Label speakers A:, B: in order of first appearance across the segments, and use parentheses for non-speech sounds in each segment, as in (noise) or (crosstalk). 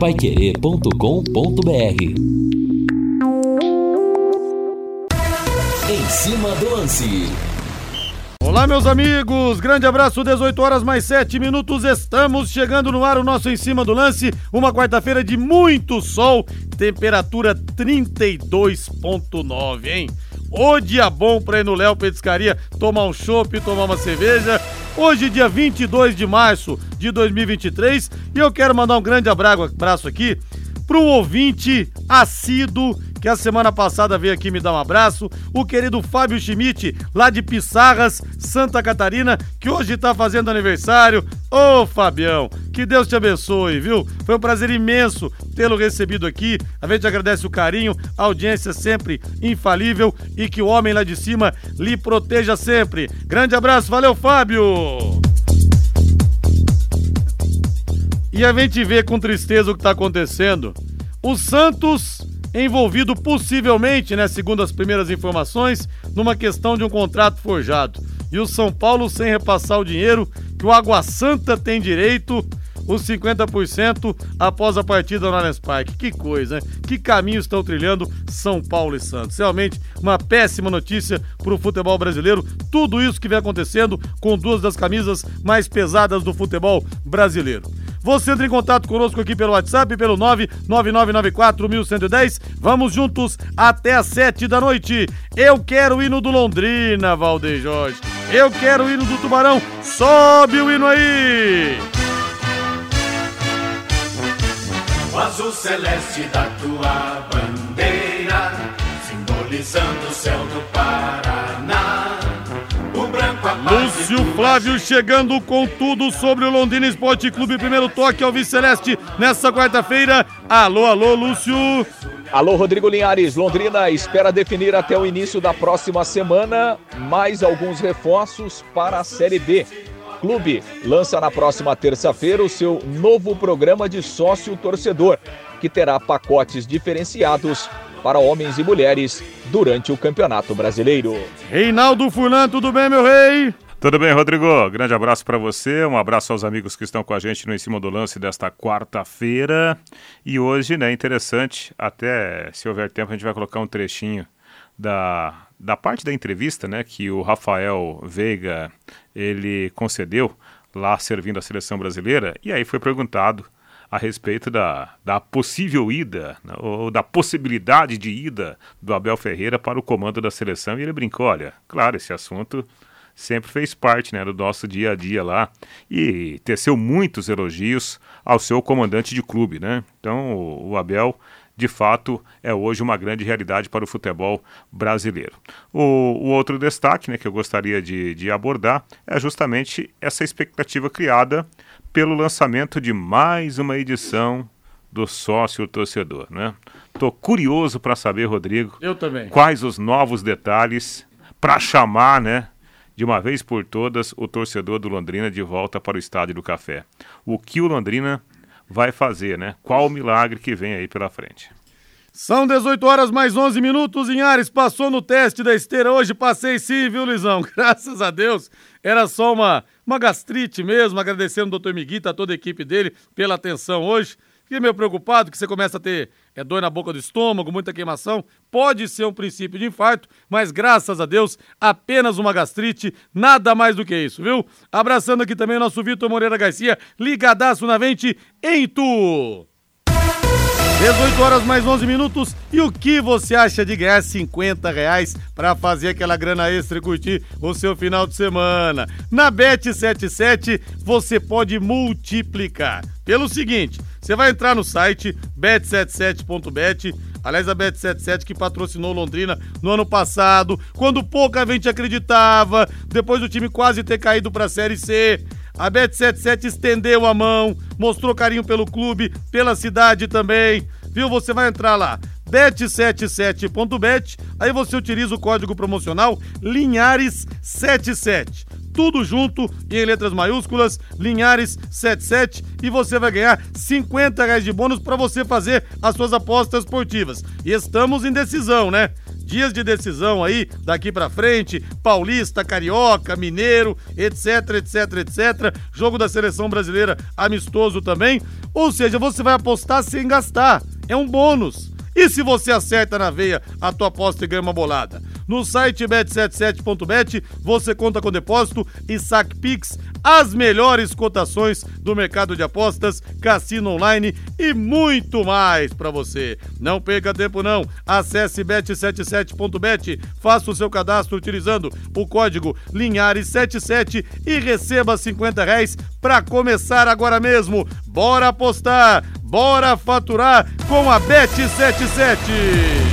A: paiquerê.com.br Em cima do lance.
B: Olá, meus amigos, grande abraço, 18 horas mais 7 minutos, estamos chegando no ar o nosso Em Cima do Lance, uma quarta-feira de muito sol, temperatura 32.9, hein? O dia bom pra ir no Léo Petiscaria tomar um chopp, tomar uma cerveja. Hoje, dia 22 de março de 2023, e eu quero mandar um grande abraço aqui para um ouvinte assíduo que a semana passada veio aqui me dar um abraço, o querido Fábio Schmidt, lá de Pissarras, Santa Catarina, que hoje tá fazendo aniversário. Ô, Fabião, que Deus te abençoe, viu? Foi um prazer imenso tê-lo recebido aqui. A gente agradece o carinho, a audiência sempre infalível e que o homem lá de cima lhe proteja sempre. Grande abraço, valeu, Fábio! E a gente vê com tristeza o que está acontecendo. O Santos envolvido possivelmente, né, segundo as primeiras informações, numa questão de um contrato forjado. E o São Paulo sem repassar o dinheiro que o Água Santa tem direito, os 50% após a partida no Allianz Parque. Que coisa, né? Que caminho estão trilhando São Paulo e Santos. Realmente uma péssima notícia para o futebol brasileiro. Tudo isso que vem acontecendo com duas das camisas mais pesadas do futebol brasileiro. Você entra em contato conosco aqui pelo WhatsApp, pelo 999941110. Vamos juntos até às 7 da noite. Eu quero o hino do Londrina, Valdeir Jorge. Eu quero o hino do Tubarão. Sobe o hino aí!
C: O azul celeste da tua bandeira, simbolizando o céu do Paraná.
B: Lúcio Flávio chegando com tudo sobre o Londrina Esporte Clube. Primeiro toque ao Viceleste nessa quarta-feira. Alô, alô, Lúcio.
D: Alô, Rodrigo Linhares. Londrina espera definir até o início da próxima semana mais alguns reforços para a Série B. Clube lança na próxima terça-feira o seu novo programa de sócio torcedor, que terá pacotes diferenciados para homens e mulheres durante o Campeonato Brasileiro.
B: Reinaldo Furlan, tudo bem, meu rei?
E: Tudo bem, Rodrigo? Grande abraço para você, um abraço aos amigos que estão com a gente no Em Cima do Lance desta quarta-feira. E hoje, né, interessante, até se houver tempo a gente vai colocar um trechinho da, da parte da entrevista, né, que o Rafael Veiga, ele concedeu lá servindo a seleção brasileira, e aí foi perguntado a respeito da, da possível ida, né, ou da possibilidade de ida do Abel Ferreira para o comando da seleção, e ele brincou, olha, claro, esse assunto sempre fez parte né, do nosso dia a dia lá e teceu muitos elogios ao seu comandante de clube, né? Então o, o Abel de fato é hoje uma grande realidade para o futebol brasileiro. O, o outro destaque né, que eu gostaria de, de abordar é justamente essa expectativa criada pelo lançamento de mais uma edição do sócio torcedor, né? Tô curioso para saber, Rodrigo.
B: Eu também.
E: Quais os novos detalhes para chamar, né, de uma vez por todas o torcedor do Londrina de volta para o estádio do Café. O que o Londrina vai fazer, né? Qual o milagre que vem aí pela frente?
B: São 18 horas mais 11 minutos. Inhares passou no teste da esteira hoje. Passei sim, viu, Luizão? (laughs) Graças a Deus. Era só uma, uma gastrite mesmo. Agradecendo o doutor Miguita, a toda a equipe dele pela atenção hoje. Fiquei meio preocupado que você começa a ter é, dor na boca do estômago, muita queimação. Pode ser um princípio de infarto, mas graças a Deus, apenas uma gastrite, nada mais do que isso, viu? Abraçando aqui também o nosso Vitor Moreira Garcia, ligadaço na vente em Tu. 18 horas mais 11 minutos. E o que você acha de ganhar 50 reais para fazer aquela grana extra e curtir o seu final de semana? Na Bet77 você pode multiplicar. Pelo seguinte, você vai entrar no site bet77.bet. Aliás, a Bet77 que patrocinou Londrina no ano passado, quando pouca gente acreditava, depois do time quase ter caído para a Série C. A Bet77 estendeu a mão, mostrou carinho pelo clube, pela cidade também. Viu? Você vai entrar lá, bet77.bet, aí você utiliza o código promocional Linhares77. Tudo junto e em letras maiúsculas, Linhares77, e você vai ganhar 50 reais de bônus para você fazer as suas apostas esportivas. E estamos em decisão, né? Dias de decisão aí, daqui pra frente, Paulista, Carioca, Mineiro, etc, etc, etc. Jogo da seleção brasileira amistoso também. Ou seja, você vai apostar sem gastar. É um bônus. E se você acerta na veia a tua aposta e ganha uma bolada? No site bet77.bet você conta com depósito e saque Pix, as melhores cotações do mercado de apostas, cassino online e muito mais para você. Não perca tempo não. Acesse bet77.bet, faça o seu cadastro utilizando o código Linhares77 e receba 50 reais para começar agora mesmo. Bora apostar, bora faturar com a Bet77.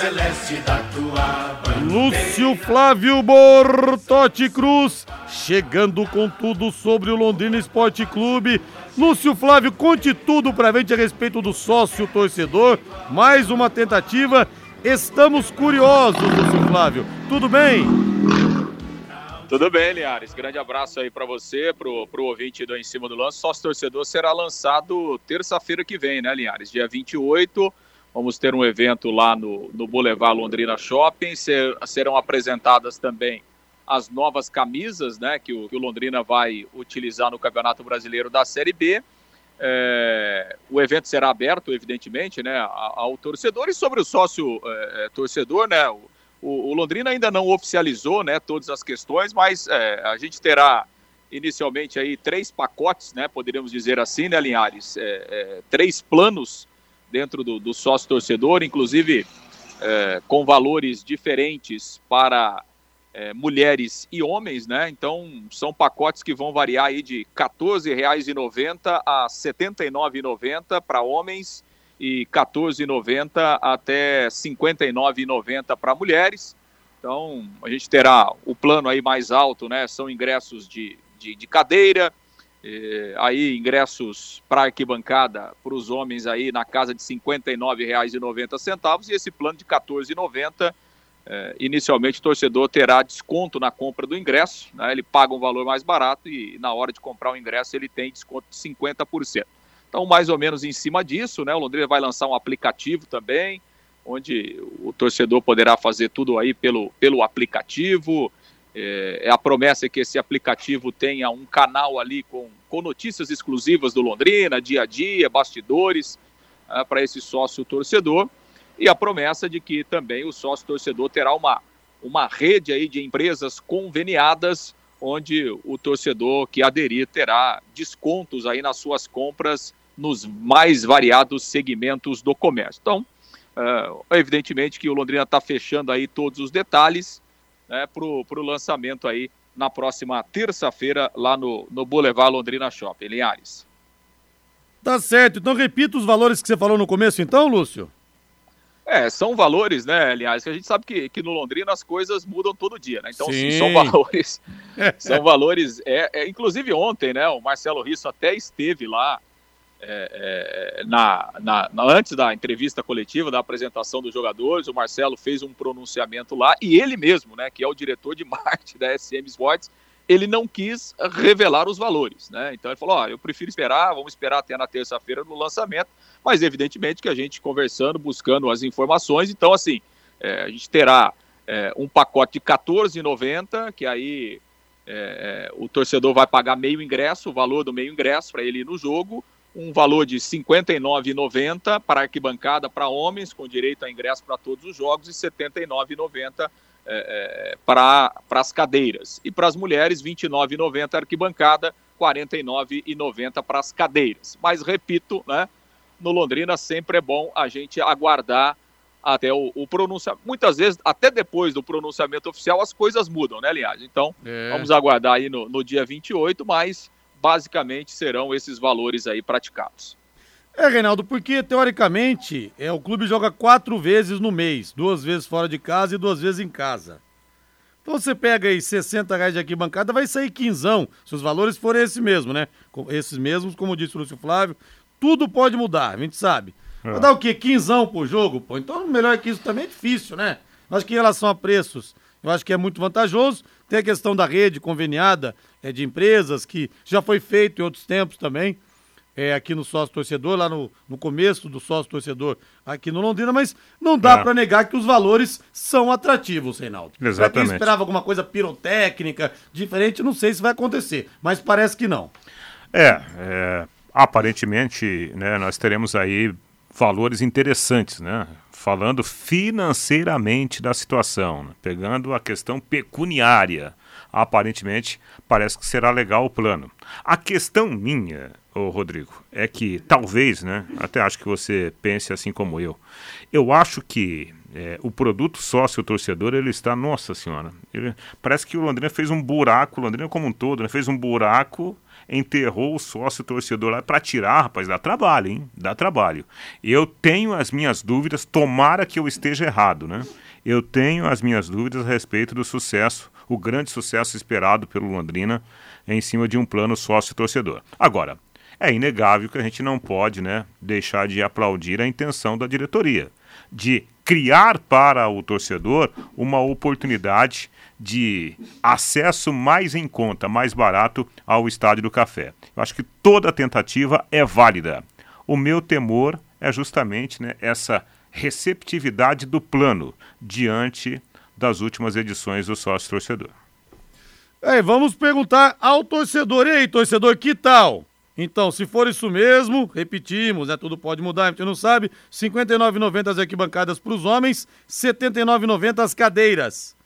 D: Celeste da tua bandeira.
B: Lúcio Flávio Bortotti Cruz, chegando com tudo sobre o Londrina Esporte Clube. Lúcio Flávio, conte tudo pra gente a respeito do sócio torcedor. Mais uma tentativa. Estamos curiosos, Lúcio Flávio. Tudo bem?
F: Tudo bem, Linhares. Grande abraço aí para você, pro, pro ouvinte do Em Cima do Lance. Sócio torcedor será lançado terça-feira que vem, né, Linhares? Dia 28. Vamos ter um evento lá no, no Boulevard Londrina Shopping. Ser, serão apresentadas também as novas camisas né, que, o, que o Londrina vai utilizar no Campeonato Brasileiro da Série B. É, o evento será aberto, evidentemente, né, ao, torcedor e sobre o sócio é, é, torcedor, né, o, o, Londrina ainda não oficializou, né, todas as questões, mas é, a gente terá inicialmente aí três pacotes, né, poderíamos dizer assim, né, Linhares, é, é, três planos dentro do, do sócio torcedor, inclusive é, com valores diferentes para é, mulheres e homens, né? Então são pacotes que vão variar aí de R$ 14,90 a R$ 79,90 para homens e R$ 14,90 até R$ 59,90 para mulheres. Então a gente terá o plano aí mais alto, né? São ingressos de, de, de cadeira, é, aí ingressos para arquibancada para os homens aí na casa de R$ 59,90 e esse plano de R$ 14,90 é, inicialmente o torcedor terá desconto na compra do ingresso, né, ele paga um valor mais barato e na hora de comprar o ingresso ele tem desconto de 50%. Então, mais ou menos em cima disso, né, o Londrina vai lançar um aplicativo também, onde o torcedor poderá fazer tudo aí pelo, pelo aplicativo, é, é, a promessa que esse aplicativo tenha um canal ali com, com notícias exclusivas do Londrina, dia a dia, bastidores, é, para esse sócio torcedor. E a promessa de que também o sócio torcedor terá uma, uma rede aí de empresas conveniadas, onde o torcedor que aderir terá descontos aí nas suas compras nos mais variados segmentos do comércio. Então, é, evidentemente que o Londrina está fechando aí todos os detalhes né, para o lançamento aí na próxima terça-feira lá no, no Boulevard Londrina Shopping, Linhares.
B: Tá certo, então repita os valores que você falou no começo então, Lúcio.
F: É, são valores, né, aliás, que a gente sabe que, que no Londrina as coisas mudam todo dia, né? Então, sim, são valores, (laughs) são valores, é, é, inclusive ontem, né, o Marcelo Risso até esteve lá é, é, na, na, na, antes da entrevista coletiva, da apresentação dos jogadores, o Marcelo fez um pronunciamento lá e ele mesmo, né, que é o diretor de (laughs) marketing da SM Sports, ele não quis revelar os valores, né? Então ele falou: ó, eu prefiro esperar, vamos esperar até na terça-feira no lançamento, mas evidentemente que a gente conversando, buscando as informações, então assim, é, a gente terá é, um pacote de R$14,90, que aí é, é, o torcedor vai pagar meio ingresso, o valor do meio ingresso para ele ir no jogo, um valor de R$ 59,90 para arquibancada para homens, com direito a ingresso para todos os jogos, e R$ 79,90 é, é, para as cadeiras. E para as mulheres, R$ 29,90 arquibancada, R$ 49,90 para as cadeiras. Mas, repito, né, no Londrina sempre é bom a gente aguardar até o, o pronunciamento. Muitas vezes, até depois do pronunciamento oficial, as coisas mudam, né, Linhagem? Então, é. vamos aguardar aí no, no dia 28, mas basicamente serão esses valores aí praticados.
B: É, Reinaldo, porque teoricamente é, o clube joga quatro vezes no mês, duas vezes fora de casa e duas vezes em casa. Então você pega aí 60 reais de arquibancada, vai sair quinzão, se os valores forem esses mesmos, né? Esses mesmos, como disse o Lúcio Flávio, tudo pode mudar, a gente sabe. É. Vai dar o quê? Quinzão por jogo? Pô, então melhor que isso também é difícil, né? Acho que em relação a preços, eu acho que é muito vantajoso. Tem a questão da rede conveniada é, de empresas, que já foi feito em outros tempos também, é, aqui no sócio torcedor, lá no, no começo do sócio torcedor aqui no Londrina, mas não dá
E: É.
B: para negar que os valores são atrativos, Reinaldo. Pra
E: Exatamente.
B: quem esperava alguma coisa pirotécnica, diferente, não sei se vai acontecer, mas parece que não.
E: É, é, aparentemente, né, nós teremos aí valores interessantes, né? Falando financeiramente da situação, né? pegando a questão pecuniária. Aparentemente, parece que será legal o plano. A questão minha, ô Rodrigo, é que talvez, né? Até acho que você pense assim como eu. Eu acho que é, o produto sócio-torcedor, ele está, nossa senhora, ele- parece que o Londrina fez um buraco, o Londrina como um todo, né, fez um buraco, enterrou o sócio-torcedor lá para tirar, rapaz, dá trabalho, hein? Dá trabalho. Eu tenho as minhas dúvidas, tomara que eu esteja errado, né? Eu tenho as minhas dúvidas a respeito do sucesso, o grande sucesso esperado pelo Londrina em cima de um plano sócio-torcedor. Agora, é inegável que a gente não pode né, deixar de aplaudir a intenção da diretoria de criar para o torcedor uma oportunidade de acesso mais em conta, mais barato ao Estádio do Café. Eu acho que toda tentativa é válida. O meu temor é justamente né, essa receptividade do plano diante das últimas edições do sócio torcedor.
B: É, vamos perguntar ao torcedor. E aí, torcedor, que tal? Então, se for isso mesmo, repetimos, né? Tudo pode mudar, a gente não sabe. R$ 59,90 as arquibancadas para os homens, R$ 79,90 as cadeiras.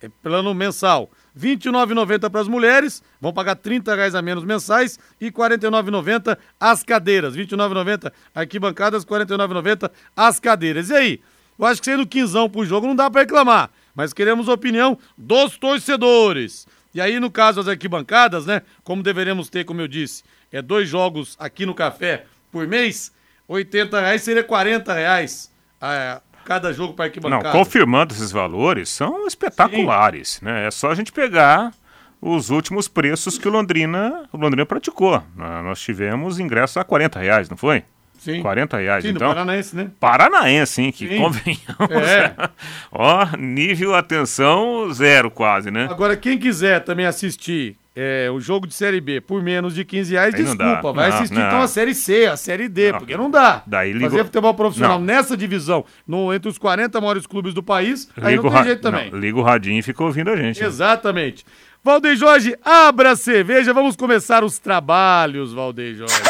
B: É plano mensal. R$ 29,90 para as mulheres, vão pagar 30 reais a menos mensais e R$ 49,90 as cadeiras. R$ 29,90 arquibancadas, R$ 49,90 as cadeiras. E aí? Eu acho que sendo quinzão pro jogo não dá para reclamar, mas queremos a opinião dos torcedores. E aí, no caso, as arquibancadas, né? Como deveremos ter, como eu disse, é dois jogos aqui no café por mês, 80 reais seria 40 reais é, cada jogo para
E: Não,
B: arquibancada.
E: confirmando esses valores, são espetaculares. Né? É só a gente pegar os últimos preços que o Londrina, o Londrina praticou. Ah, Nós tivemos ingressos a 40 reais, não foi?
B: Sim.
E: 40 reais,
B: Sim,
E: então.
B: Paranaense, né?
E: Paranaense, hein? Que
B: Sim.
E: convenhamos.
B: É. (laughs)
E: Ó, nível atenção zero quase, né?
B: Agora, quem quiser também assistir é, o jogo de Série B por menos de 15 reais,
E: Aí
B: desculpa,
E: dá.
B: vai
E: Não,
B: assistir
E: não.
B: então a Série C, a Série D,
E: Não.
B: porque não dá.
E: Daí ligo-
B: Fazer futebol profissional
E: Não.
B: nessa divisão, no, entre os 40 maiores clubes do país, aí
E: Liga
B: não tem jeito também.
E: liga o radinho e fica ouvindo a gente. né?
B: Exatamente. Valdeir Jorge, abra a cerveja, vamos começar os trabalhos, Valdeir Jorge.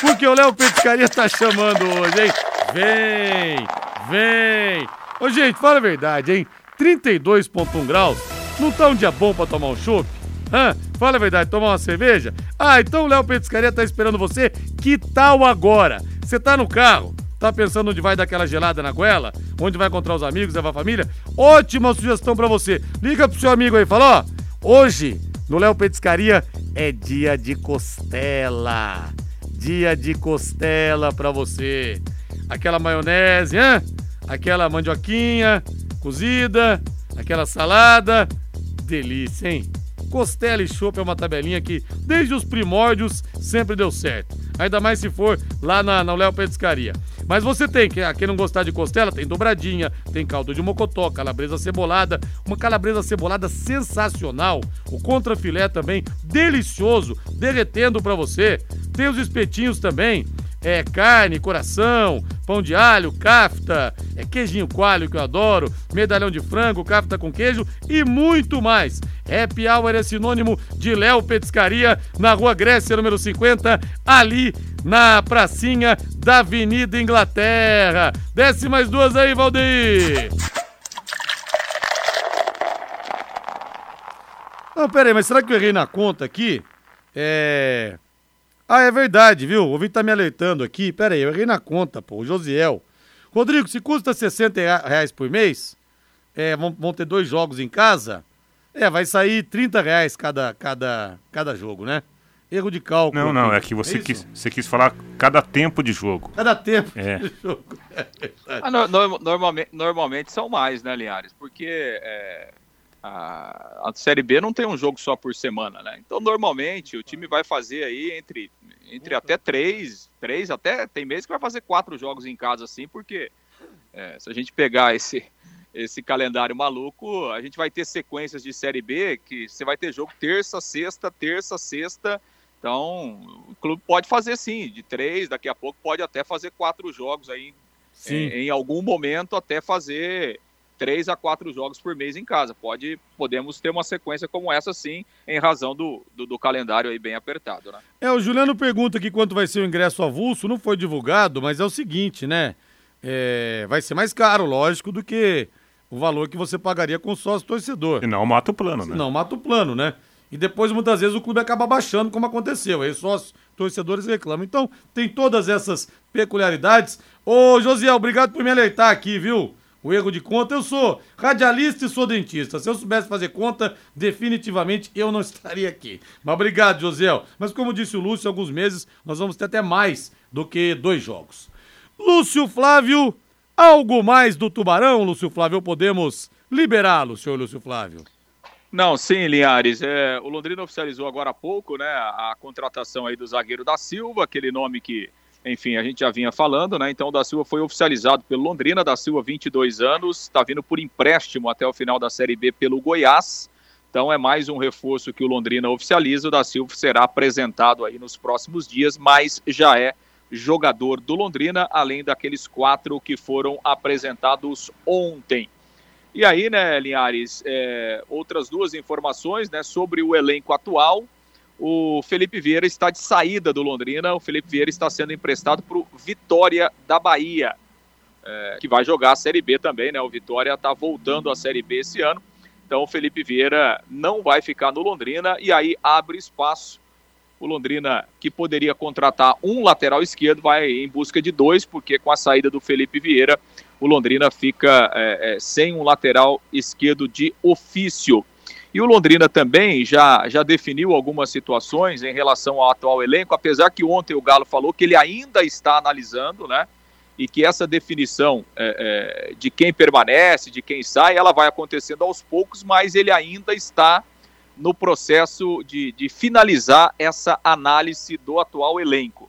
B: Porque o Léo Petiscaria tá chamando hoje, hein? Vem, vem. Ô, gente, fala a verdade, hein? 32,1 graus, não tá um dia bom pra tomar um chopp? Hã? Fala a verdade, tomar uma cerveja? Ah, então o Léo Petiscaria tá esperando você. Que tal agora? Você tá no carro, Tá pensando onde vai dar aquela gelada na goela? Onde vai encontrar os amigos, levar a família? Ótima sugestão pra você. Liga pro seu amigo aí e fala, ó, hoje no Léo Petiscaria é dia de costela. Dia de costela pra você. Aquela maionese, hã? Aquela mandioquinha cozida, aquela salada. Delícia, hein? Costela e chopp é uma tabelinha que, desde os primórdios, sempre deu certo. Ainda mais se for lá na, na Léo Petiscaria. Mas você tem, que- quem não gostar de costela, tem dobradinha, tem caldo de mocotó, calabresa cebolada, uma calabresa cebolada sensacional, o contrafilé também, delicioso, derretendo pra você. Tem os espetinhos também, é carne, coração, pão de alho, cafta, é queijinho coalho que eu adoro, medalhão de frango, cafta com queijo e muito mais. Happy Hour é sinônimo de Léo Petiscaria, na Rua Grécia, número 50, ali na pracinha da Avenida Inglaterra. Desce mais duas aí, Valdeir. Não, pera aí, mas será que eu errei na conta aqui? É... Ah, é verdade, viu? O ouvinte tá me alertando aqui. Pera aí, eu errei na conta, pô. O Josiel. Rodrigo, se custa 60 rea- reais por mês, é, vão, vão ter dois jogos em casa, é, vai sair 30 reais cada, cada, cada jogo, né? Erro de cálculo.
E: Não, não,
B: aqui.
E: é que você,
B: isso?
E: quis, você quis falar cada tempo de jogo.
B: Cada tempo
E: É.
B: de jogo. (laughs) É.
F: Ah, no- no- normalmente, normalmente são mais, né, Linhares? Porque é, a, a Série B não tem um jogo só por semana, né? Então, normalmente, o time vai fazer aí entre, entre até três, três, até tem mês que vai fazer quatro jogos em casa, assim, porque é, se a gente pegar esse, esse calendário maluco, a gente vai ter sequências de Série B que você vai ter jogo terça, sexta, terça, sexta. Então, o clube pode fazer sim, de três, daqui a pouco pode até fazer quatro jogos aí. Em, em, algum momento, até fazer três a quatro jogos por mês em casa. Pode, podemos ter uma sequência como essa, sim, em razão do, do, do, calendário aí bem apertado, né?
B: É, o Juliano pergunta aqui quanto vai ser o ingresso avulso. Não foi divulgado, mas é o seguinte, né? É, vai ser mais caro, lógico, do que o valor que você pagaria com sócio torcedor.
E: E não mata o plano, né?
B: Não mata o plano, né? E depois, muitas vezes, o clube acaba baixando, como aconteceu. Aí sócios torcedores reclamam. Então, tem todas essas peculiaridades. Ô, Josiel, obrigado por me alertar aqui, viu? O erro de conta, eu sou radialista e sou dentista. Se eu soubesse fazer conta, definitivamente eu não (laughs) estaria aqui. Mas obrigado, Josiel. Mas como disse o Lúcio, alguns meses nós vamos ter até mais do que dois jogos. Lúcio Flávio, algo mais do Tubarão, Lúcio Flávio? Podemos liberá-lo, senhor Lúcio Flávio?
F: Não, sim, Linhares. É, o Londrina oficializou agora há pouco né, a contratação aí do zagueiro da Silva, aquele nome que enfim, a gente já vinha falando, né? Então, o da Silva foi oficializado pelo Londrina, da Silva, 22 anos, está vindo por empréstimo até o final da Série B pelo Goiás. Então, é mais um reforço que o Londrina oficializa. O da Silva será apresentado aí nos próximos dias, mas já é jogador do Londrina, além daqueles quatro que foram apresentados ontem. E aí, né, Linhares, é, outras duas informações né, sobre o elenco atual o Felipe Vieira está de saída do Londrina. O Felipe Vieira está sendo emprestado para o Vitória da Bahia, é, que vai jogar a Série B também, né? O Vitória está voltando à Série B esse ano. Então o Felipe Vieira não vai ficar no Londrina e aí abre espaço. O Londrina, que poderia contratar um lateral esquerdo, vai em busca de dois, porque com a saída do Felipe Vieira, o Londrina fica é, é, sem um lateral esquerdo de ofício. E o Londrina também já, já definiu algumas situações em relação ao atual elenco, apesar que ontem o Galo falou que ele ainda está analisando, né? E que essa definição é, é, de quem permanece, de quem sai, ela vai acontecendo aos poucos, mas ele ainda está no processo de, de finalizar essa análise do atual elenco,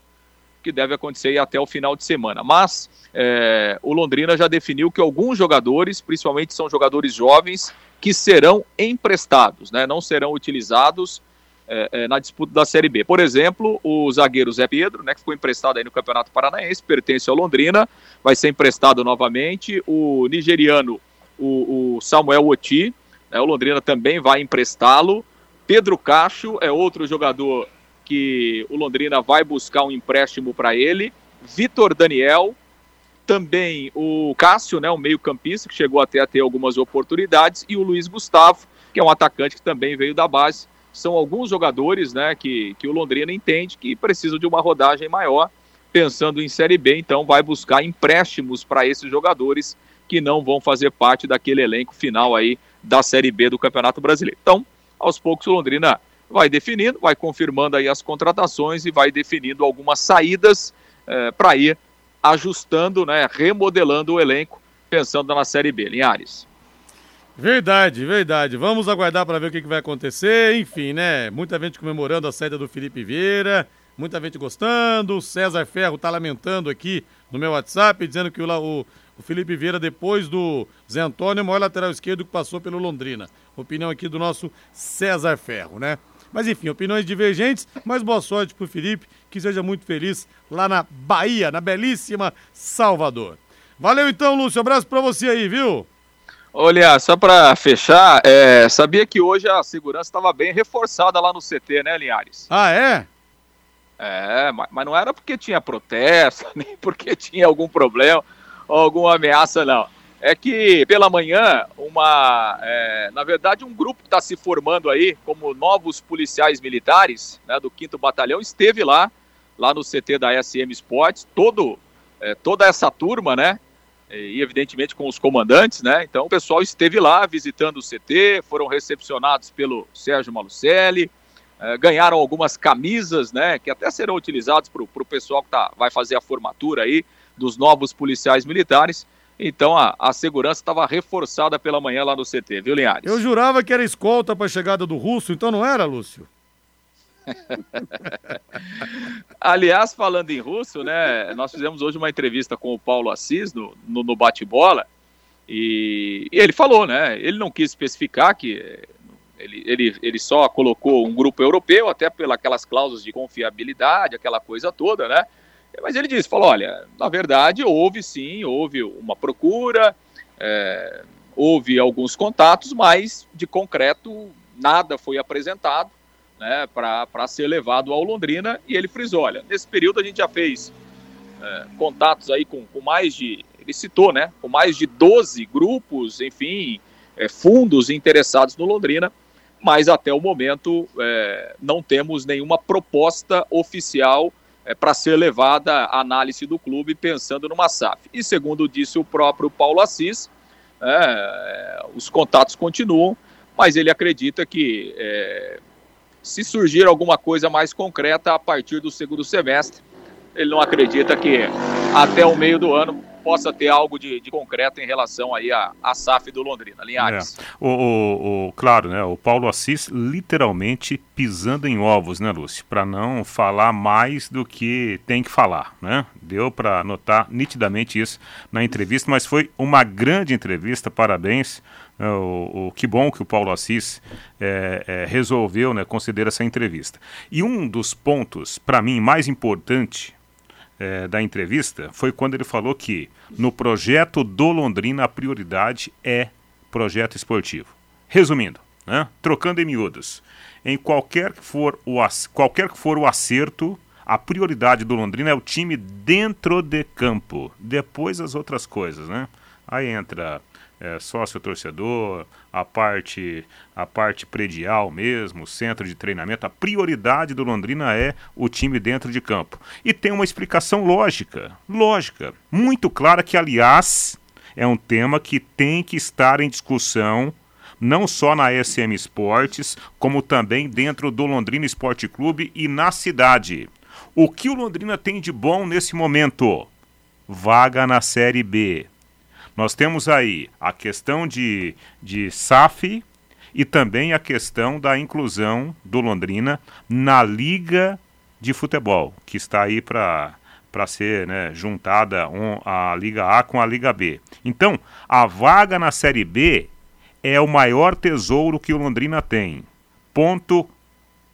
F: que deve acontecer até o final de semana. Mas é, o Londrina já definiu que alguns jogadores, principalmente são jogadores jovens, que serão emprestados, né? não serão utilizados é, é, na disputa da Série B. Por exemplo, o zagueiro Zé Pedro, né, que ficou emprestado aí no Campeonato Paranaense, pertence ao Londrina, vai ser emprestado novamente. O nigeriano, o, o Samuel Oti, né, o Londrina também vai emprestá-lo. Pedro Cacho é outro jogador que o Londrina vai buscar um empréstimo para ele. Vitor Daniel, também o Cássio, né, o meio-campista, que chegou até a ter algumas oportunidades, e o Luiz Gustavo, que é um atacante que também veio da base. São alguns jogadores né, que, que o Londrina entende que precisam de uma rodagem maior, pensando em Série B, então vai buscar empréstimos para esses jogadores que não vão fazer parte daquele elenco final aí da Série B do Campeonato Brasileiro. Então, aos poucos o Londrina vai definindo, vai confirmando aí as contratações e vai definindo algumas saídas eh, para ir ajustando, né, remodelando o elenco, pensando na Série B. Linhares.
B: Verdade, verdade. Vamos aguardar para ver o que, que, vai acontecer. Enfim, né? Muita gente comemorando a saída do Felipe Vieira, muita gente gostando. O César Ferro está lamentando aqui no meu WhatsApp, dizendo que o, o, o, Felipe Vieira, depois do Zé Antônio, é o maior lateral esquerdo que passou pelo Londrina. Opinião aqui do nosso César Ferro, né? Mas enfim, opiniões divergentes, mas boa sorte pro Felipe, que seja muito feliz lá na Bahia, na belíssima Salvador. Valeu então, Lúcio, abraço pra você aí, viu?
F: Olha, só para fechar, é, sabia que hoje a segurança estava bem reforçada lá no CT, né, Linhares?
B: Ah, é?
F: É, mas, mas não era porque tinha protesto, (laughs) nem porque tinha algum problema ou alguma ameaça, não é que pela manhã, uma, é, na verdade, um grupo que está se formando aí como novos policiais militares né, do 5 Batalhão esteve lá, lá no CT da SM Sports, todo, é, toda essa turma, né? E evidentemente com os comandantes, né? Então o pessoal esteve lá visitando o CT, foram recepcionados pelo Sérgio Malucelli, é, ganharam algumas camisas, né? Que até serão utilizados para o pessoal que tá, vai fazer a formatura aí dos novos policiais militares. Então a, a segurança estava reforçada pela manhã lá no CT, viu, Linhares?
B: Eu jurava que era escolta para a chegada do Russo, então não era, Lúcio? (laughs)
F: Aliás, falando em russo, né? Nós fizemos hoje uma entrevista com o Paulo Assis no, no, no bate-bola. E, e ele falou, né? Ele não quis especificar que ele, ele, ele só colocou um grupo europeu, até pelas cláusulas de confiabilidade, aquela coisa toda, né? Mas ele disse, falou, olha, na verdade houve sim, houve uma procura, é, houve alguns contatos, mas de concreto nada foi apresentado né, para ser levado ao Londrina. E ele frisou: olha, nesse período a gente já fez é, contatos aí com, com, mais de, ele citou, né, com mais de 12 grupos, enfim, é, fundos interessados no Londrina, mas até o momento é, não temos nenhuma proposta oficial é, para ser levada à análise do clube pensando numa SAF. E segundo disse o próprio Paulo Assis, é, os contatos continuam, mas ele acredita que é, se surgir alguma coisa mais concreta a partir do segundo semestre, ele não acredita que até o meio do ano possa ter algo de, de concreto em relação aí à, à SAF do Londrina, Linhares.
E: É. O, o, o, claro, né, o Paulo Assis literalmente pisando em ovos, né, Lúcio? Para não falar mais do que tem que falar, né? Deu para notar nitidamente isso na entrevista, mas foi uma grande entrevista, parabéns. É, o, o, que bom que o Paulo Assis é, é, resolveu né, considerar essa entrevista. E um dos pontos, para mim, mais importante é, da entrevista foi quando ele falou que no projeto do Londrina a prioridade é projeto esportivo. Resumindo, né, trocando em miúdos, em qualquer que, for o, qualquer que for o acerto, a prioridade do Londrina é o time dentro de campo. Depois as outras coisas, né? Aí entra é, sócio torcedor, a parte a parte predial mesmo, centro de treinamento, a prioridade do Londrina é o time dentro de campo. E tem uma explicação lógica, lógica, muito clara que aliás é um tema que tem que estar em discussão não só na SM Esportes, como também dentro do Londrina Esporte Clube e na cidade. O que o Londrina tem de bom nesse momento? Vaga na Série B. Nós temos aí a questão de, de SAF e também a questão da inclusão do Londrina na Liga de Futebol, que está aí para para ser né, juntada um, a Liga A com a Liga B. Então, a vaga na Série B é o maior tesouro que o Londrina tem. Ponto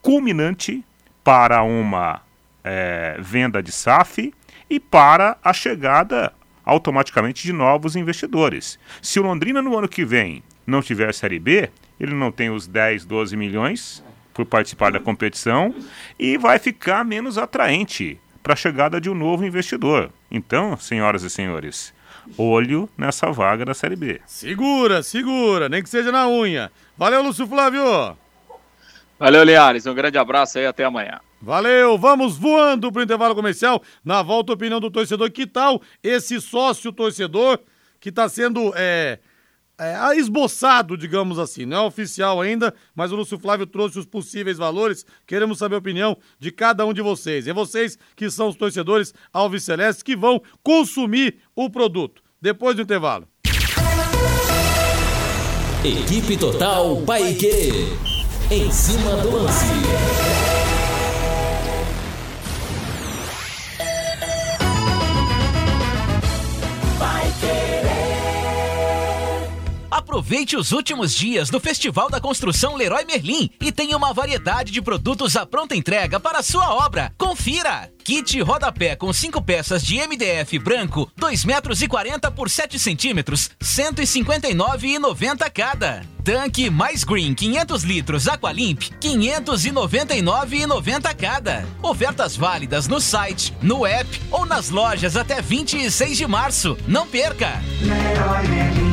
E: culminante para uma é, venda de SAF e para a chegada automaticamente de novos investidores. Se o Londrina no ano que vem não tiver Série B, ele não tem os 10, 12 milhões por participar da competição e vai ficar menos atraente para a chegada de um novo investidor. Então, senhoras e senhores, olho nessa vaga da Série B.
B: Segura, segura, nem que seja na unha. Valeu, Lúcio Flávio.
F: Valeu, Liares. Um grande abraço aí até amanhã.
B: Valeu, vamos voando para o intervalo comercial. Na volta, opinião do torcedor. Que tal esse sócio torcedor que está sendo é, é, esboçado, digamos assim? Não é oficial ainda, mas o Lúcio Flávio trouxe os possíveis valores. Queremos saber a opinião de cada um de vocês. É vocês que são os torcedores Alves que vão consumir o produto. Depois do intervalo.
A: Equipe Total Paique. Em cima do lance.
G: Aproveite os últimos dias do Festival da Construção Leroy Merlin e tenha uma variedade de produtos à pronta entrega para a sua obra. Confira! Kit rodapé com 5 peças de MDF branco, 2 metros e 40 por 7 centímetros, 159,90 cada. Tanque mais Green 500 litros Aqualimp, 599,90 cada. Ofertas válidas no site, no app ou nas lojas até 26 de março. Não perca! Leroy Merlin.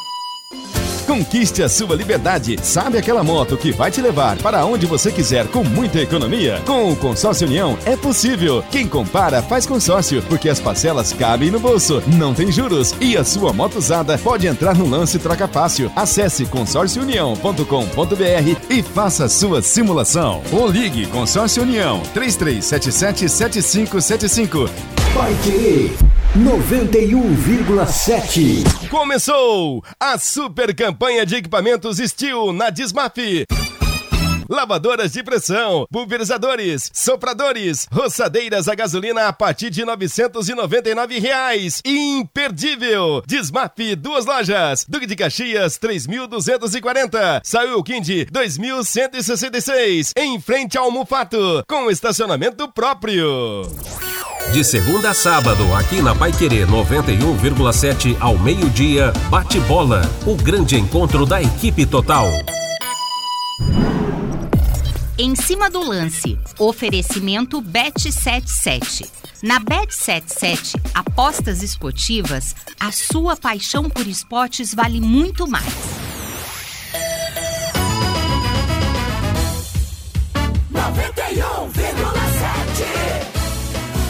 H: Conquiste a sua liberdade. Sabe aquela moto que vai te levar para onde você quiser com muita economia? Com o Consórcio União é possível. Quem compara faz consórcio, porque as parcelas cabem no bolso, não tem juros e a sua moto usada pode entrar no lance troca fácil. Acesse consórciounião.com.br e faça sua simulação. Ou ligue Consórcio União 3377 7575.
I: Vai querer 91,7.
H: Começou a super campanha de equipamentos Steel na Dismaf. Lavadoras de pressão, pulverizadores, sopradores, roçadeiras a gasolina a partir de 999 reais. Imperdível! Desmaf, duas lojas. Duque de Caxias, 3.240. Saiu Quindi, 2.166. Em frente ao Mufato, com estacionamento próprio.
J: De segunda a sábado, aqui na Pai Querer 91,7 ao meio-dia, bate bola. O grande encontro da equipe total.
K: Em cima do lance, oferecimento Bet77. Na Bet77, apostas esportivas, a sua paixão por esportes vale muito mais.
I: 91,7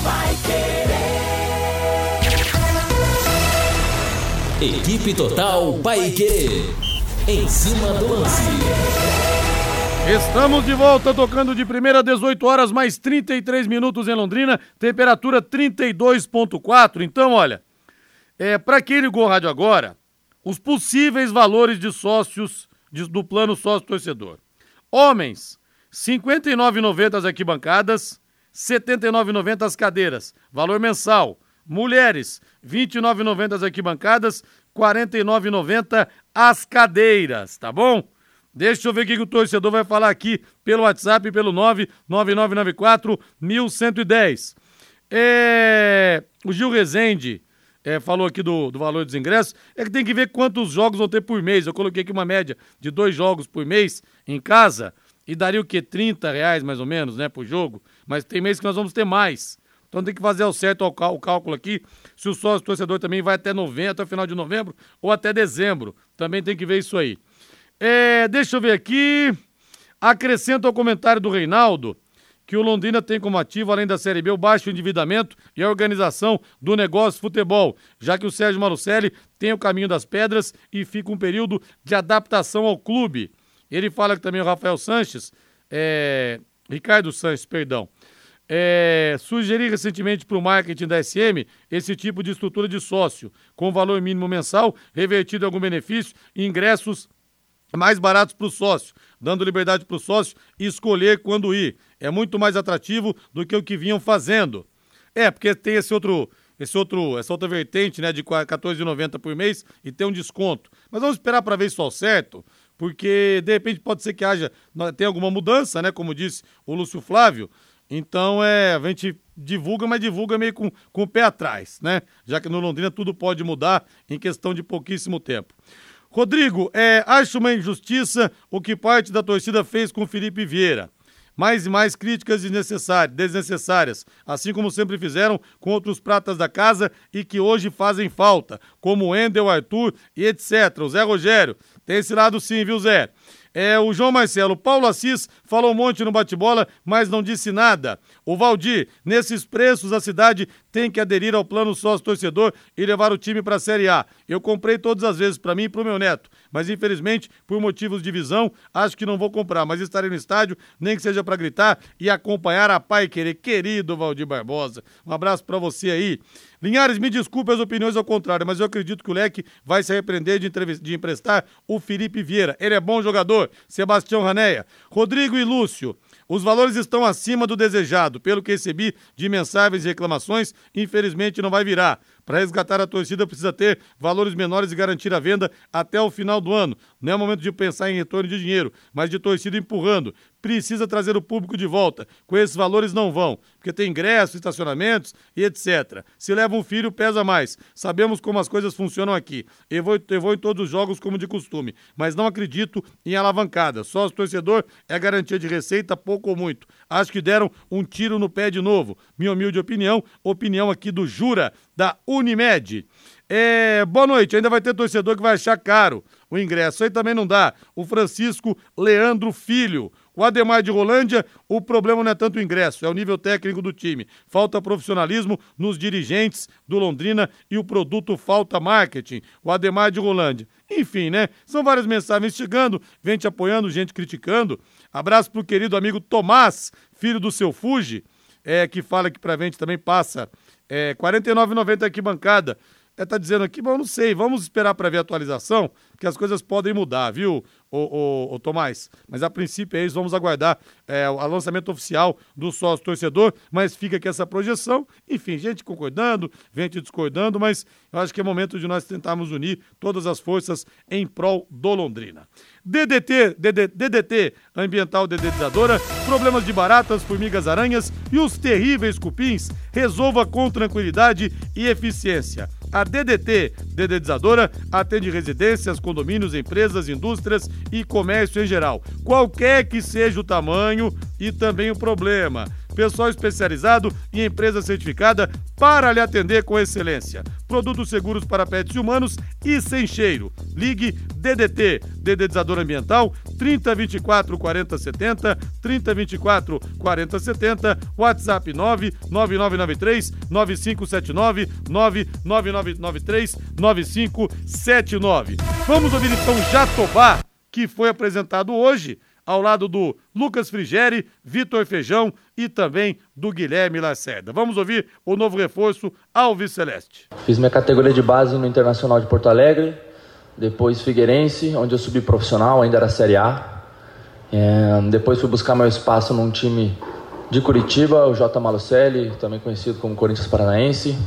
I: Vai querer.
A: Equipe Total Paique. Em cima do lance.
B: Estamos de volta tocando de primeira 18 horas mais 33 minutos em Londrina, temperatura 32.4. Então, olha, é para quem ligou o rádio agora, os possíveis valores de sócios de, do plano sócio torcedor. Homens, 59,90 as arquibancadas, 79,90 as cadeiras, valor mensal. Mulheres, 29,90 as arquibancadas, 49,90 as cadeiras, tá bom? Deixa eu ver o que o torcedor vai falar aqui pelo WhatsApp pelo 99994 1110. É, o Gil Rezende é, falou aqui do, do valor dos ingressos. É que tem que ver quantos jogos vão ter por mês. Eu coloquei aqui uma média de dois jogos por mês em casa e daria o quê? 30 reais mais ou menos, né, por jogo. Mas tem mês que nós vamos ter mais. Então tem que fazer ao certo o cálculo aqui, se o sócio torcedor também vai até novembro, até final de novembro ou até dezembro. Também tem que ver isso aí. É, deixa eu ver aqui. Acrescento ao comentário do Reinaldo que o Londrina tem como ativo, além da Série B, o baixo endividamento e a organização do negócio futebol, já que o Sérgio Marucelli tem o caminho das pedras e fica um período de adaptação ao clube. Ele fala que também o Rafael Sanches, é, Ricardo Sanches, perdão, é, sugeri recentemente para o marketing da SM esse tipo de estrutura de sócio, com valor mínimo mensal, revertido em algum benefício ingressos mais baratos para o sócio, dando liberdade para o sócio escolher quando ir. É muito mais atrativo do que o que vinham fazendo. É, porque tem esse outro, esse outro, essa outra vertente, né, de 14,90 por mês e tem um desconto. Mas vamos esperar para ver isso ao certo, porque de repente pode ser que haja, tem alguma mudança, né, como disse o Lúcio Flávio. Então é, a gente divulga, mas divulga meio com, com o pé atrás, né? Já que no Londrina tudo pode mudar em questão de pouquíssimo tempo. Rodrigo, é, acho uma injustiça o que parte da torcida fez com Felipe Vieira. Mais e mais críticas desnecessárias, assim como sempre fizeram com outros pratas da casa e que hoje fazem falta, como Endel, Arthur e etc. O Zé Rogério. Tem esse lado sim, viu, Zé? É, o João Marcelo, Paulo Assis falou um monte no bate-bola, mas não disse nada. O Valdir, nesses preços a cidade tem que aderir ao plano sócio-torcedor e levar o time para a Série A. Eu comprei todas as vezes para mim e para o meu neto, mas infelizmente, por motivos de visão, acho que não vou comprar, mas estarei no estádio, nem que seja para gritar e acompanhar a pai querer. Querido Valdir Barbosa, um abraço para você aí. Linhares, me desculpe as opiniões ao contrário, mas eu acredito que o Leque vai se arrepender de, de emprestar o Felipe Vieira. Ele é bom jogador. Sebastião Raneia. Rodrigo e Lúcio. Os valores estão acima do desejado. Pelo que recebi de mensagens e reclamações, infelizmente não vai virar. Para resgatar a torcida, precisa ter valores menores e garantir a venda até o final do ano. Não é momento de pensar em retorno de dinheiro, mas de torcida empurrando. Precisa trazer o público de volta. Com esses valores não vão, porque tem ingressos, estacionamentos e etc. Se leva um filho, pesa mais. Sabemos como as coisas funcionam aqui. Eu vou, eu vou em todos os jogos como de costume, mas não acredito em alavancada. Só o torcedor é garantia de receita, pouco ou muito. Acho que deram um tiro no pé de novo. Minha humilde opinião, opinião aqui do Jura, da Unimed. É, boa noite, ainda vai ter torcedor que vai achar caro o ingresso. Aí também não dá. O Francisco Leandro Filho. O Ademar de Rolândia, o problema não é tanto o ingresso, é o nível técnico do time. Falta profissionalismo nos dirigentes do Londrina e o produto falta marketing. O Ademar de Rolândia. Enfim, né? São várias mensagens chegando, gente apoiando, gente criticando. Abraço pro querido amigo Tomás, filho do seu Fuji, é, que fala que pra gente também passa é, R$ 49,90 aqui bancada. É, tá dizendo aqui, bom, não sei, vamos esperar para ver a atualização, que as coisas podem mudar, viu, ô, ô, ô Tomás? Mas a princípio é isso, vamos aguardar é, o lançamento oficial do sócio torcedor, mas fica aqui essa projeção. Enfim, gente concordando, gente discordando, mas eu acho que é momento de nós tentarmos unir todas as forças em prol do Londrina. DDT, DD, DDT ambiental dedetizadora, problemas de baratas, formigas, aranhas e os terríveis cupins, resolva com tranquilidade e eficiência. A DDT, dedetizadora, atende residências, condomínios, empresas, indústrias e comércio em geral, qualquer que seja o tamanho e também o problema. Pessoal especializado e empresa certificada para lhe atender com excelência. Produtos seguros para pets humanos e sem cheiro. Ligue DDT, dedetizador ambiental, 3024 40 70, 3024 40 70, WhatsApp 99993 9579, 99993 9579. Vamos ouvir então Jatobá, que foi apresentado hoje ao lado do Lucas Frigeri, Vitor Feijão e também do Guilherme Lacerda. Vamos ouvir o novo reforço Alves Celeste.
L: Fiz minha categoria de base no Internacional de Porto Alegre, depois Figueirense, onde eu subi profissional, ainda era Série A. É, depois fui buscar meu espaço num time de Curitiba, o J. Malucelli, também conhecido como Corinthians Paranaense.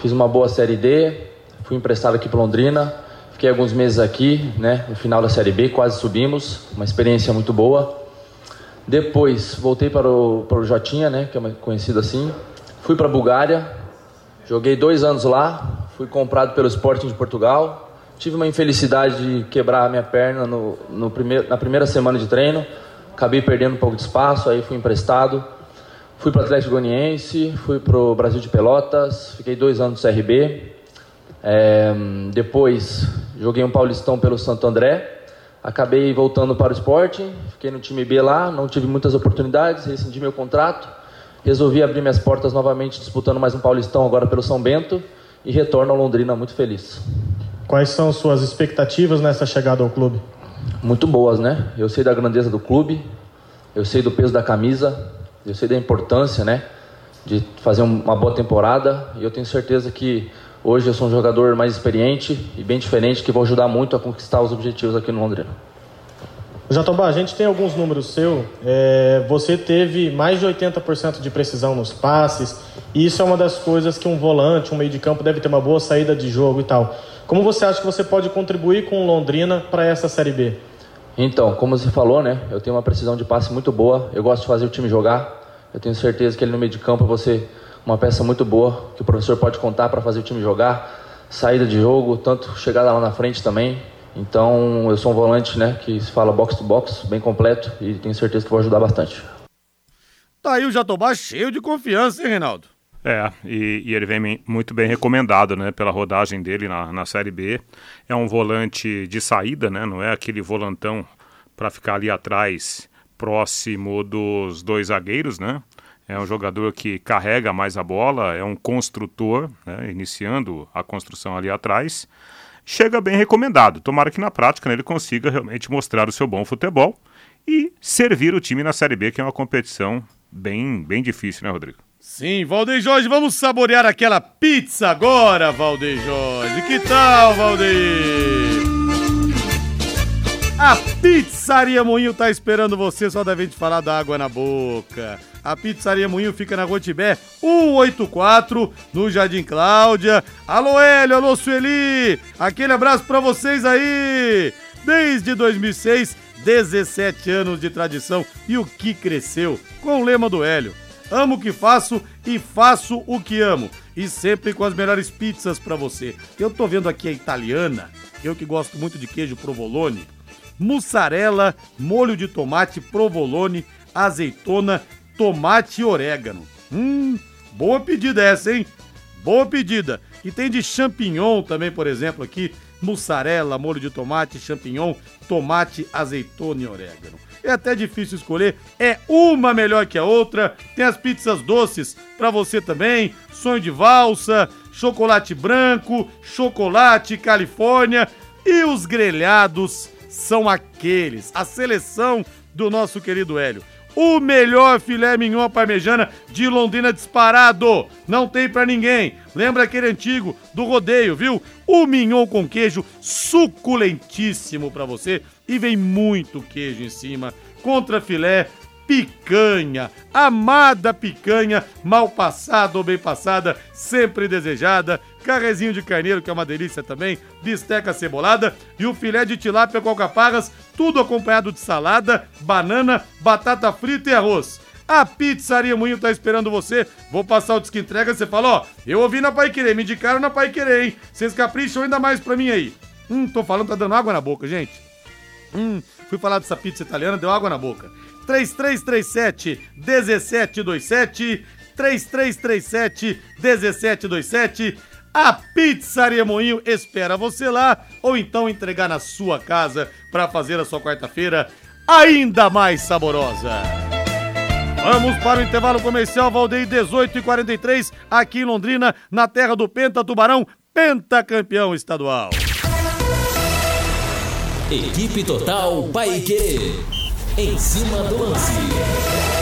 L: Fiz uma boa Série D, fui emprestado aqui para Londrina, fiquei alguns meses aqui, né, no final da Série B, quase subimos, uma experiência muito boa. Depois voltei para o, para o Jotinha, né, que é conhecido assim. Fui para a Bulgária, joguei dois anos lá, fui comprado pelo Sporting de Portugal. Tive uma infelicidade de quebrar a minha perna no, no na primeira semana de treino. Acabei perdendo um pouco de espaço, aí fui emprestado. Fui para o Atlético Goianiense, fui para o Brasil de Pelotas, fiquei dois anos no CRB. É, depois joguei um Paulistão pelo Santo André. Acabei voltando para o esporte, fiquei no time B lá, não tive muitas oportunidades, rescindi meu contrato. Resolvi abrir minhas portas novamente, disputando mais um Paulistão agora pelo São Bento e retorno ao Londrina muito feliz.
M: Quais são suas expectativas nessa chegada ao clube?
L: Muito boas, né? Eu sei da grandeza do clube, eu sei do peso da camisa, eu sei da importância, né, de fazer uma boa temporada e eu tenho certeza que hoje eu sou um jogador mais experiente e bem diferente que vou ajudar muito a conquistar os objetivos aqui no Londrina.
M: Jatobá, a gente tem alguns números seu. É, você teve mais de 80% de precisão nos passes, e isso é uma das coisas que um volante, um meio de campo deve ter uma boa saída de jogo e tal. Como você acha que você pode contribuir com o Londrina para essa Série B?
L: Então, como você falou, né? Eu tenho uma precisão de passe muito boa. Eu gosto de fazer o time jogar. Eu tenho certeza que ele no meio de campo você uma peça muito boa que o professor pode contar para fazer o time jogar, saída de jogo, tanto chegada lá na frente também. Então, eu sou um volante, né, que se fala box to box, bem completo e tenho certeza que vou ajudar bastante.
B: Tá aí o Jatobá cheio de confiança, hein, Reinaldo?
E: É, e, e, ele vem muito bem recomendado, né, pela rodagem dele na, na Série B. É um volante de saída, né, não é aquele volantão para ficar ali atrás, próximo dos dois zagueiros, né? É um jogador que carrega mais a bola, é um construtor, né, iniciando a construção ali atrás. Chega bem recomendado. Tomara que na prática né, ele consiga realmente mostrar o seu bom futebol e servir o time na Série B, que é uma competição bem, bem difícil, né, Rodrigo?
B: Sim, Valdeir Jorge, vamos saborear aquela pizza agora, Valdeir Jorge. Que tal, Valdeir? A Pizzaria Moinho tá esperando você, só da vez falar da água na boca. A Pizzaria Moinho fica na Rotibé 184, no Jardim Cláudia. Alô, Hélio, alô, Sueli. Aquele abraço pra vocês aí. Desde 2006, 17 anos de tradição e o que cresceu com o lema do Hélio. Amo o que faço e faço o que amo. E sempre com as melhores pizzas para você. Eu tô vendo aqui a italiana, eu que gosto muito de queijo provolone, mussarela, molho de tomate provolone, azeitona, tomate e orégano. Hum, boa pedida essa, hein? Boa pedida. E tem de champignon também, por exemplo, aqui, mussarela, molho de tomate, champignon, tomate, azeitona e orégano. É até difícil escolher, é uma melhor que a outra. Tem as pizzas doces para você também, sonho de valsa, chocolate branco, chocolate Califórnia e os grelhados são aqueles, a seleção do nosso querido Hélio. O melhor filé mignon parmejana de Londrina disparado. Não tem pra ninguém. Lembra aquele antigo do rodeio, viu? O mignon com queijo suculentíssimo pra você e vem muito queijo em cima. Contra filé, picanha, amada picanha, mal passada ou bem passada, sempre desejada, carrezinho de carneiro, que é uma delícia também, bisteca cebolada e o filé de tilápia com alcaparras, tudo acompanhado de salada, banana, batata frita e arroz. A Pizzaria Moinho tá esperando você. Vou passar o disco entrega. Você fala, ó, eu ouvi na Pai Querer, me indicaram na Pai Querer, hein? Vocês capricham ainda mais pra mim aí. Hum, tô falando, tá dando água na boca, gente. Hum, fui falar dessa pizza italiana, deu água na boca. 3337 1727 3337 1727 a Pizzaria Moinho espera você lá ou então entregar na sua casa para fazer a sua quarta-feira ainda mais saborosa. Vamos para o intervalo comercial, Valdeir 18 e 43, aqui em Londrina, na terra do Penta Tubarão, pentacampeão estadual.
A: Equipe Total Paique. Em cima do lance.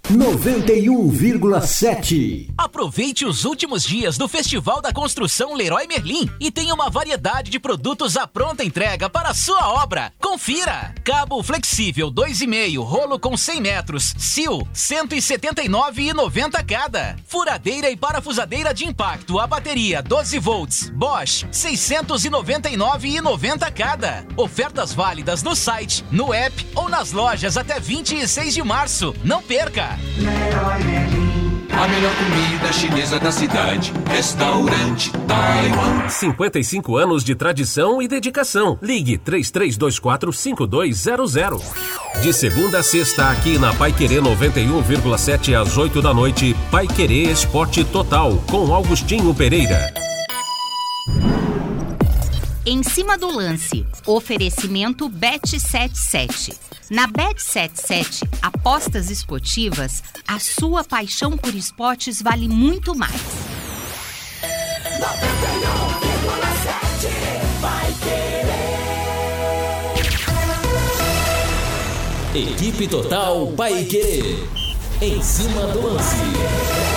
I: 91,7.
G: Aproveite os últimos dias do Festival da Construção Leroy Merlin e tenha uma variedade de produtos à pronta entrega para a sua obra. Confira! Cabo flexível 2,5, rolo com 100 metros, SIL 179,90 cada. Furadeira e parafusadeira de impacto a bateria 12 volts, Bosch 699,90 cada. Ofertas válidas no site, no app ou nas lojas até 26 de março. Não perca!
C: A melhor comida chinesa da cidade. Restaurante Taiwan.
J: 55 anos de tradição e dedicação. Ligue 33245200. De segunda a sexta, aqui na Pai Querer 91,7 às 8 da noite, Pai Querer Esporte Total, com Augustinho Pereira.
K: Em cima do lance, oferecimento Bet77. Na Bet77, apostas esportivas, a sua paixão por esportes vale muito mais.
I: 91,7 Vai querer.
A: Equipe Total Paique. Em cima do lance.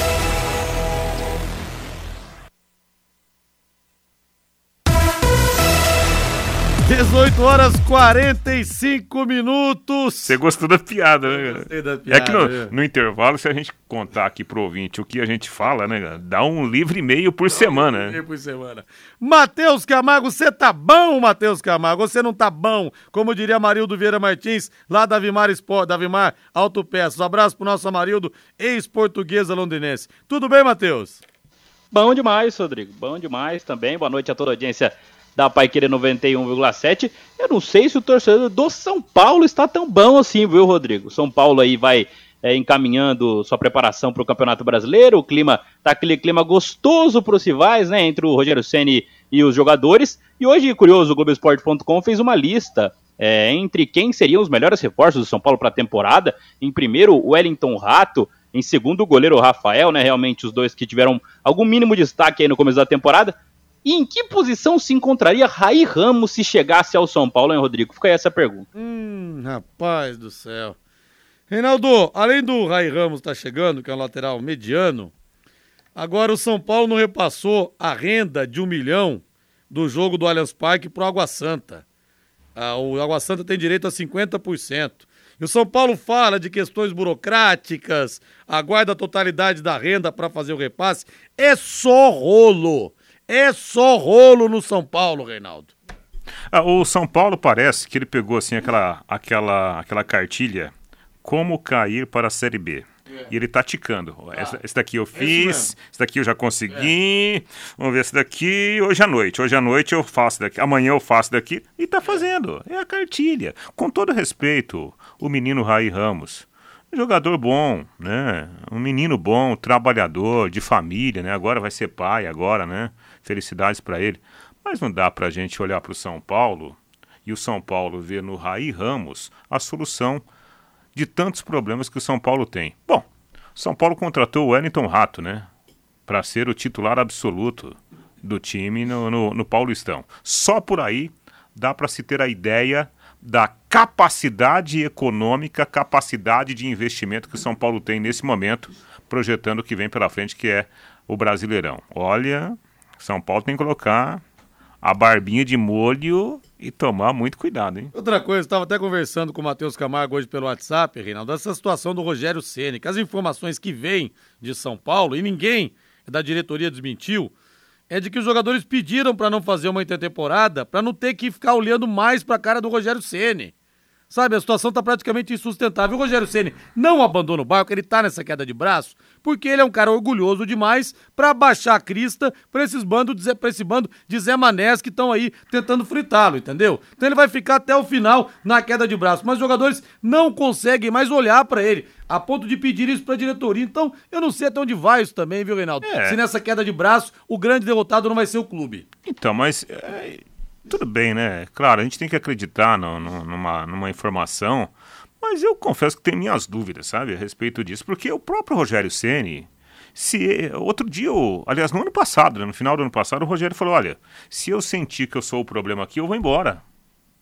B: 18 horas 45 minutos.
E: Você gostou da piada, né? cara?
B: Gostei da
E: é
B: piada,
E: que no,
B: viu?
E: no intervalo, se a gente contar aqui pro ouvinte o que a gente fala, né? cara, Dá um livro e meio por semana, né?
B: por semana. Matheus Camargo, você tá bom, Matheus Camargo? Você não tá bom? Como diria Marildo Vieira Martins, lá da Vimar Sport, da Vimar Autopeças. Um abraço pro nosso Amarildo, ex-portuguesa londrinense. Tudo bem, Matheus?
N: Bom demais, Rodrigo. Bom demais também. Boa noite a toda a audiência da Paiqueira 91,7. Eu não sei se o torcedor do São Paulo está tão bom assim, viu, Rodrigo? São Paulo aí vai é, encaminhando sua preparação para o Campeonato Brasileiro. O clima tá aquele clima gostoso para os rivais, né? Entre o Rogério Ceni e os jogadores. E hoje, curioso, o Globoesporte.com fez uma lista é, entre quem seriam os melhores reforços do São Paulo para a temporada. Em primeiro, o Wellington Rato. Em segundo, o goleiro Rafael, né? Realmente os dois que tiveram algum mínimo destaque aí no começo da temporada. E em que posição se encontraria Raí Ramos se chegasse ao São Paulo, hein, Rodrigo? Fica aí essa pergunta.
B: Hum, rapaz do céu. Reinaldo, além do Rai Ramos estar tá chegando, que é um lateral mediano, agora o São Paulo não repassou a renda de um milhão do jogo do Allianz Parque pro Água Santa. Ah, o Água Santa tem direito a 50%. E o São Paulo fala de questões burocráticas, aguarda a totalidade da renda para fazer o repasse. É só rolo. É só rolo no São Paulo, Reinaldo.
E: Ah, o São Paulo parece que ele pegou assim aquela, aquela, aquela cartilha como cair para a Série B. É. E ele tá ticando. Ah, esse, esse, daqui eu fiz, esse daqui eu já consegui. É. Vamos ver esse daqui hoje à noite. Hoje à noite eu faço daqui, amanhã eu faço daqui. E tá fazendo. É a cartilha. Com todo respeito, o menino Raí Ramos. Jogador bom, né? Um menino bom, trabalhador, de família, né? Agora vai ser pai, agora, né? Felicidades para ele. Mas não dá pra gente olhar para o São Paulo e o São Paulo ver no Raí Ramos a solução de tantos problemas que o São Paulo tem. Bom, São Paulo contratou o Wellington Rato, né? Para ser o titular absoluto do time no, no, no Paulistão. Só por aí dá para se ter a ideia da capacidade econômica, capacidade de investimento que o São Paulo tem nesse momento, projetando o que vem pela frente, que é o Brasileirão. Olha, São Paulo tem que colocar a barbinha de molho e tomar muito cuidado, hein?
B: Outra coisa, estava até conversando com o Matheus Camargo hoje pelo WhatsApp, Reinaldo, essa situação do Rogério Ceni, as informações que vêm de São Paulo, e ninguém da diretoria desmentiu, é de que os jogadores pediram para não fazer uma intertemporada, para não ter que ficar olhando mais para a cara do Rogério Ceni. Sabe, a situação está praticamente insustentável. O Rogério Ceni não abandona o barco, ele está nessa queda de braço, porque ele é um cara orgulhoso demais para baixar a crista para esses bandos, para esse bando de Zé Manés que estão aí tentando fritá-lo, entendeu? Então ele vai ficar até o final na queda de braço, mas os jogadores não conseguem mais olhar para ele a ponto de pedir isso para a diretoria. Então, eu não sei até onde vai isso também, viu, Reinaldo? É. Se nessa queda de braço o grande derrotado não vai ser o clube.
E: Então, mas é, tudo bem, né? Claro, a gente tem que acreditar no, no, numa, numa informação mas eu confesso que tenho minhas dúvidas, sabe, a respeito disso, porque o próprio Rogério Ceni, se outro dia, aliás, no ano passado, né, no final do ano passado, o Rogério falou: olha, se eu sentir que eu sou o problema aqui, eu vou embora.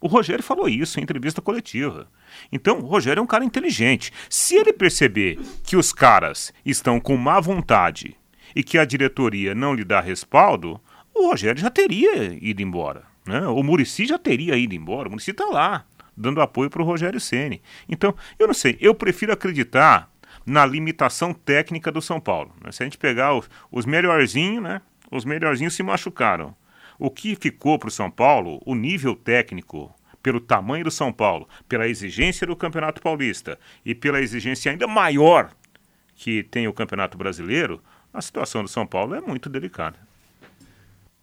E: O Rogério falou isso em entrevista coletiva. Então, o Rogério é um cara inteligente. Se ele perceber que os caras estão com má vontade e que a diretoria não lhe dá respaldo, o Rogério já teria ido embora. Né? O Murici já teria ido embora. O Murici está lá dando apoio para o Rogério Ceni. Então, eu não sei, eu prefiro acreditar na limitação técnica do São Paulo. Né? Se a gente pegar os, os melhorzinhos, né? Os melhorzinhos se machucaram. O que ficou para o São Paulo, o nível técnico, pelo tamanho do São Paulo, pela exigência do Campeonato Paulista e pela exigência ainda maior que tem o Campeonato Brasileiro, a situação do São Paulo é muito delicada.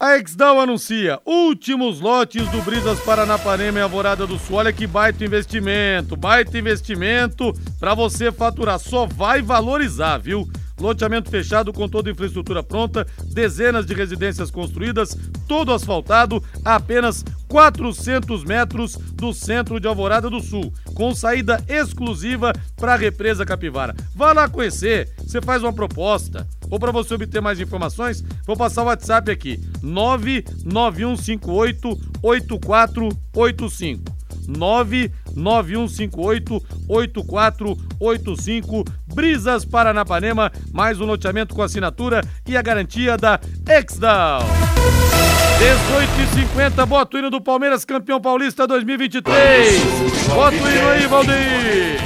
B: A Exdal anuncia últimos lotes do Brisas Paranapanema e Alvorada do Sul. Olha que baita investimento, baita investimento para você faturar. Só vai valorizar, viu? Loteamento fechado com toda a infraestrutura pronta, dezenas de residências construídas, todo asfaltado, a apenas 400 metros do centro de Alvorada do Sul, com saída exclusiva para a represa Capivara. Vá lá conhecer, você faz uma proposta. Ou para você obter mais informações, vou passar o WhatsApp aqui: 99158 8485. 991588485 Brisas Paranapanema, mais um loteamento com assinatura e a garantia da Exdal. 18h50, bota o hino do Palmeiras, campeão paulista 2023. Bota o hino aí, Valdir.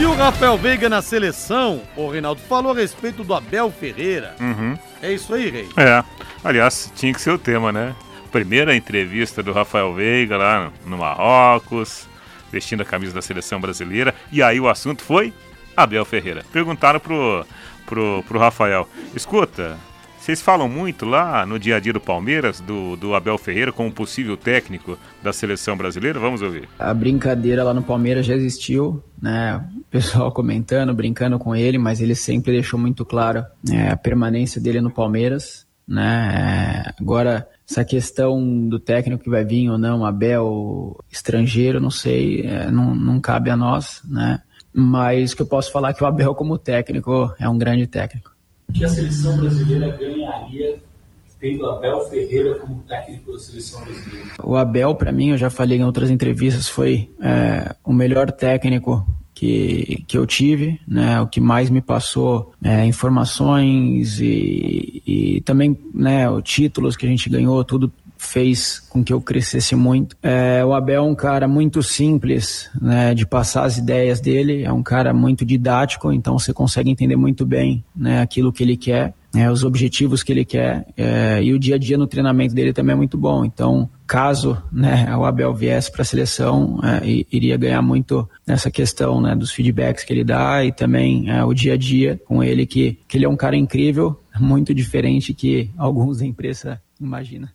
B: E o Rafael Veiga na seleção, o Reinaldo, falou a respeito do Abel Ferreira.
E: Uhum.
B: É isso aí, Rei?
E: É. Aliás, tinha que ser o tema, né? Primeira entrevista do Rafael Veiga lá no Marrocos, vestindo a camisa da seleção brasileira. E aí o assunto foi Abel Ferreira. Perguntaram pro, pro, pro Rafael: escuta, vocês falam muito lá no dia a dia do Palmeiras, do, do Abel Ferreira, como possível técnico da seleção brasileira? Vamos ouvir.
O: A brincadeira lá no Palmeiras já existiu, né? O pessoal comentando, brincando com ele, mas ele sempre deixou muito claro né, a permanência dele no Palmeiras, né? Agora essa questão do técnico que vai vir ou não, Abel estrangeiro, não sei, é, não, não cabe a nós, né? Mas o que eu posso falar é que o Abel, como técnico, é um grande técnico.
P: que a seleção brasileira ganharia tendo Abel Ferreira como técnico da seleção brasileira?
O: O Abel, para mim, eu já falei em outras entrevistas, foi é, o melhor técnico que, que eu tive, né, o que mais me passou é, informações e, e também né, os títulos que a gente ganhou, tudo fez com que eu crescesse muito. É, o Abel é um cara muito simples né, de passar as ideias dele, é um cara muito didático, então você consegue entender muito bem né, aquilo que ele quer é, os objetivos que ele quer é, e o dia a dia no treinamento dele também é muito bom. Então, caso né, o Abel viesse para a seleção, é, iria ganhar muito nessa questão né, dos feedbacks que ele dá e também é, o dia a dia com ele, que, que ele é um cara incrível, muito diferente que alguns da imprensa imaginam.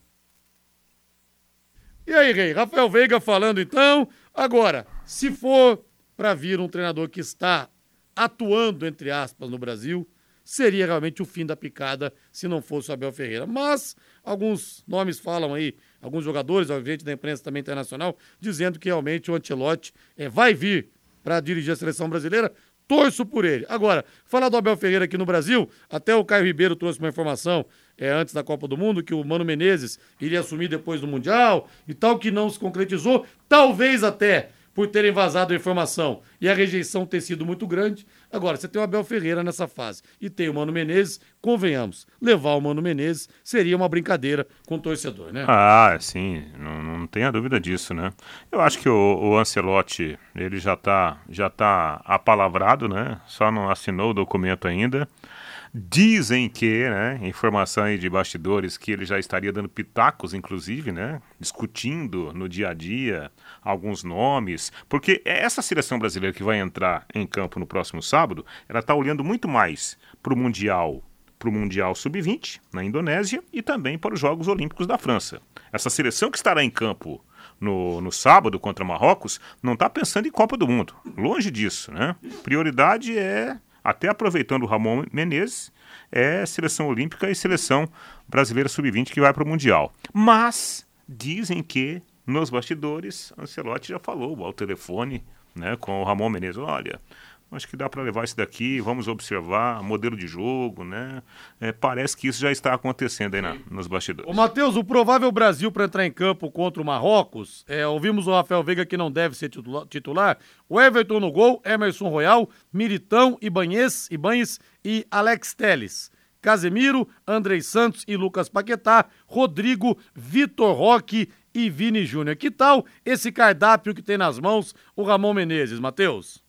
B: E aí, Rei? Rafael Veiga falando então. Agora, se for para vir um treinador que está atuando, entre aspas, no Brasil, seria realmente o fim da picada se não fosse o Abel Ferreira. Mas alguns nomes falam aí, alguns jogadores, gente da imprensa também internacional, dizendo que realmente o Antelote é, vai vir para dirigir a seleção brasileira. Torço por ele. Agora, falar do Abel Ferreira aqui no Brasil, até o Caio Ribeiro trouxe uma informação é, antes da Copa do Mundo que o Mano Menezes iria assumir depois do Mundial e tal, que não se concretizou. Talvez até por terem vazado a informação e a rejeição ter sido muito grande. Agora, você tem o Abel Ferreira nessa fase e tem o Mano Menezes, convenhamos, levar o Mano Menezes seria uma brincadeira com o torcedor, né?
E: Ah, sim, não, não tenha dúvida disso, né? Eu acho que o, o Ancelotti, ele já está já tá apalavrado, né? Só não assinou o documento ainda. Dizem que, né, informação aí de bastidores, que ele já estaria dando pitacos, inclusive, né, discutindo no dia a dia alguns nomes, porque essa seleção brasileira que vai entrar em campo no próximo sábado, ela está olhando muito mais para o Mundial para o Mundial Sub-20 na Indonésia e também para os Jogos Olímpicos da França. Essa seleção que estará em campo no, no sábado contra Marrocos não está pensando em Copa do Mundo. Longe disso, né? Prioridade é até aproveitando o Ramon Menezes, é seleção olímpica e seleção brasileira sub-20 que vai para o Mundial. Mas dizem que nos bastidores, Ancelotti já falou ao telefone né, com o Ramon Menezes, olha, acho que dá para levar isso daqui, vamos observar modelo de jogo, né? É, parece que isso já está acontecendo aí na, nos bastidores.
B: Ô, Matheus, o provável Brasil para entrar em campo contra o Marrocos, é, ouvimos o Rafael Veiga que não deve ser titular, o Everton no gol, Emerson Royal, Militão, Ibanhes, Ibanhes e Alex Teles. Casemiro, Andrei Santos e Lucas Paquetá, Rodrigo, Vitor Roque e Vini Júnior. Que tal esse cardápio que tem nas mãos o Ramon Menezes, Matheus?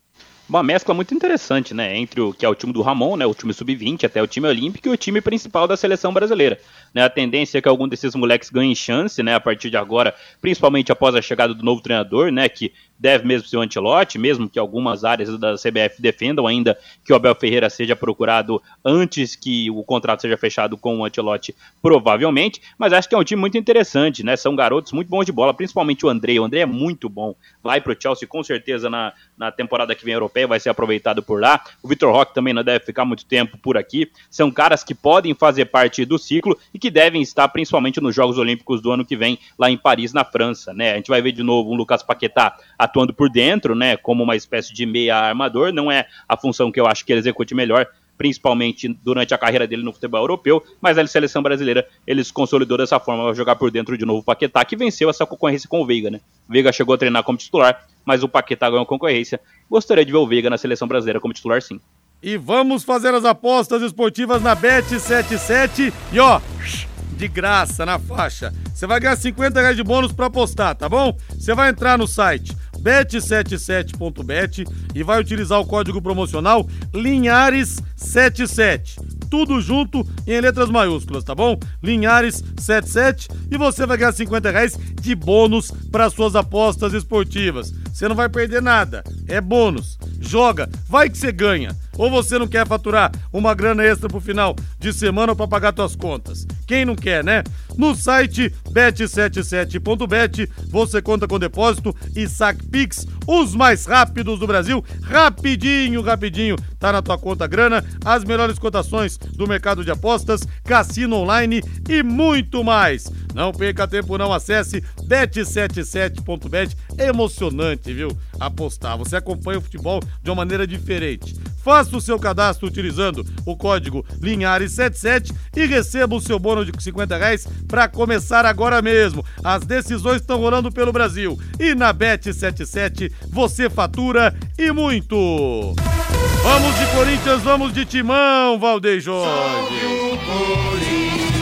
N: Uma mescla muito interessante, né? Entre o que é o time do Ramon, né? O time sub-20 até o time olímpico e o time principal da seleção brasileira. Né? A tendência é que algum desses moleques ganhem chance, né? A partir de agora, principalmente após a chegada do novo treinador, né? Que deve mesmo ser o Antilote, mesmo que algumas áreas da CBF defendam ainda que o Abel Ferreira seja procurado antes que o contrato seja fechado com o Antilote, provavelmente, mas acho que é um time muito interessante, né? São garotos muito bons de bola, principalmente o André. O André é muito bom, vai pro Chelsea com certeza na, na temporada que vem europeia, vai ser aproveitado por lá. O Vitor Roque também não deve ficar muito tempo por aqui. São caras que podem fazer parte do ciclo e que devem estar principalmente nos Jogos Olímpicos do ano que vem lá em Paris, na França, né? A gente vai ver de novo um Lucas Paquetá atuando por dentro, né, como uma espécie de meia armador, não é a função que eu acho que ele execute melhor, principalmente durante a carreira dele no futebol europeu, mas na seleção brasileira ele se consolidou dessa forma, vai jogar por dentro de novo o Paquetá, que venceu essa concorrência com o Veiga, né? O Veiga chegou a treinar como titular, mas o Paquetá ganhou a concorrência. Gostaria de ver o Veiga na seleção brasileira como titular, sim.
B: E vamos fazer as apostas esportivas na Bet77 e ó, de graça na faixa. Você vai ganhar 50 reais de bônus para apostar, tá bom? Você vai entrar no site bet77.bet e vai utilizar o código promocional Linhares77. Tudo junto em letras maiúsculas, tá bom? Linhares77 e você vai ganhar 50 reais de bônus para suas apostas esportivas. Você não vai perder nada, é bônus. Joga, vai que você ganha. Ou você não quer faturar uma grana extra pro final de semana para pagar suas contas? Quem não quer, né? No site bet77.bet você conta com depósito e saque Pix, os mais rápidos do Brasil. Rapidinho, rapidinho, tá na tua conta grana, as melhores cotações do mercado de apostas, cassino online e muito mais. Não perca tempo, não acesse bet77.bet. É emocionante, viu? Apostar. Você acompanha o futebol de uma maneira diferente Faça o seu cadastro utilizando o código Linhares77 e receba o seu bônus de 50 reais para começar agora mesmo. As decisões estão rolando pelo Brasil e na Bet77 você fatura e muito. Vamos de Corinthians, vamos de Timão, Valdeir Jorge.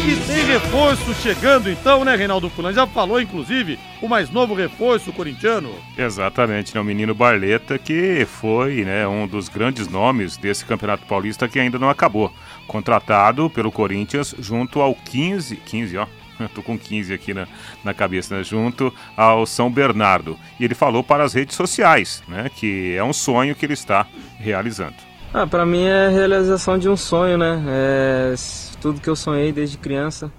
B: E tem reforço chegando então, né, Reinaldo Fulan? Já falou, inclusive, o mais novo reforço corintiano.
E: Exatamente, né? O menino Barleta, que foi né, um dos grandes nomes desse Campeonato Paulista que ainda não acabou. Contratado pelo Corinthians junto ao 15, 15, ó. (laughs) Tô com 15 aqui na, na cabeça, né? Junto ao São Bernardo. E ele falou para as redes sociais, né? Que é um sonho que ele está realizando.
Q: Ah, para mim é a realização de um sonho, né? É tudo que eu sonhei desde criança,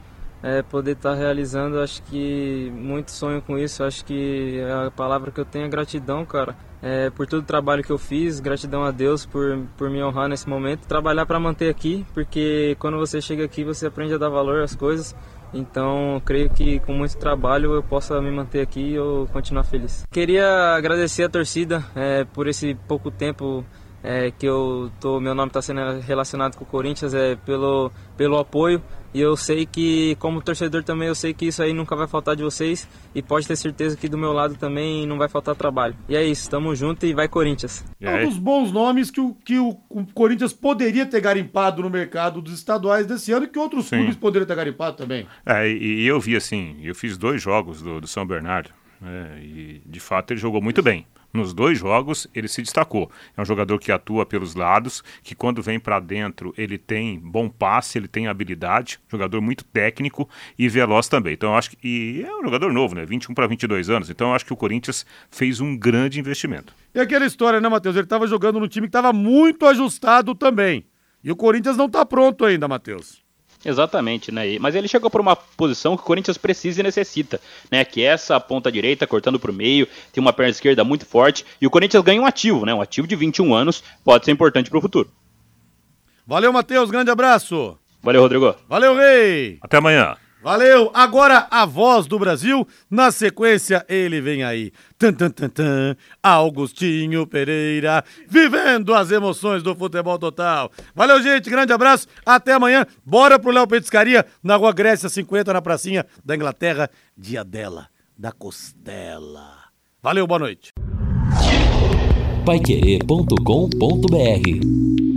Q: é poder estar tá realizando. Acho que muito sonho com isso. Acho que a palavra que eu tenho é gratidão, cara. É, por todo o trabalho que eu fiz, gratidão a Deus por, por me honrar nesse momento. Trabalhar para manter aqui, porque quando você chega aqui você aprende a dar valor às coisas. Então, creio que com muito trabalho eu possa me manter aqui e eu continuar feliz. Queria agradecer a torcida é, por esse pouco tempo é, que eu tô, meu nome está sendo relacionado com o Corinthians é pelo, pelo apoio e eu sei que como torcedor também eu sei que isso aí nunca vai faltar de vocês e pode ter certeza que do meu lado também não vai faltar trabalho. E é isso, tamo junto e vai Corinthians.
B: É um dos bons nomes que o, que o, o Corinthians poderia ter garimpado no mercado dos estaduais desse ano e que outros
E: Sim.
B: clubes poderiam ter garimpado também.
E: É, e, e eu vi assim, eu fiz dois jogos do, do São Bernardo né, e de fato ele jogou muito bem. Nos dois jogos ele se destacou. É um jogador que atua pelos lados, que quando vem para dentro ele tem bom passe, ele tem habilidade, jogador muito técnico e veloz também. Então eu acho que e é um jogador novo, né? 21 para 22 anos. Então eu acho que o Corinthians fez um grande investimento.
B: E aquela história, né, Matheus? Ele estava jogando num time que estava muito ajustado também. E o Corinthians não está pronto ainda, Matheus.
N: Exatamente, né? Mas ele chegou para uma posição que o Corinthians precisa e necessita, né? Que é essa ponta direita cortando para o meio, tem uma perna esquerda muito forte e o Corinthians ganha um ativo, né? Um ativo de 21 anos pode ser importante para o futuro.
B: Valeu, Matheus, grande abraço.
N: Valeu, Rodrigo.
B: Valeu, Rei.
E: Até amanhã.
B: Valeu! Agora a voz do Brasil, na sequência ele vem aí. Tan, tan, tan, tan, Augustinho Pereira, vivendo as emoções do futebol total. Valeu, gente, grande abraço, até amanhã. Bora pro Léo Petiscaria, na Rua Grécia 50, na pracinha da Inglaterra, dia dela, da costela. Valeu, boa noite.
A: Paiquerê.com.br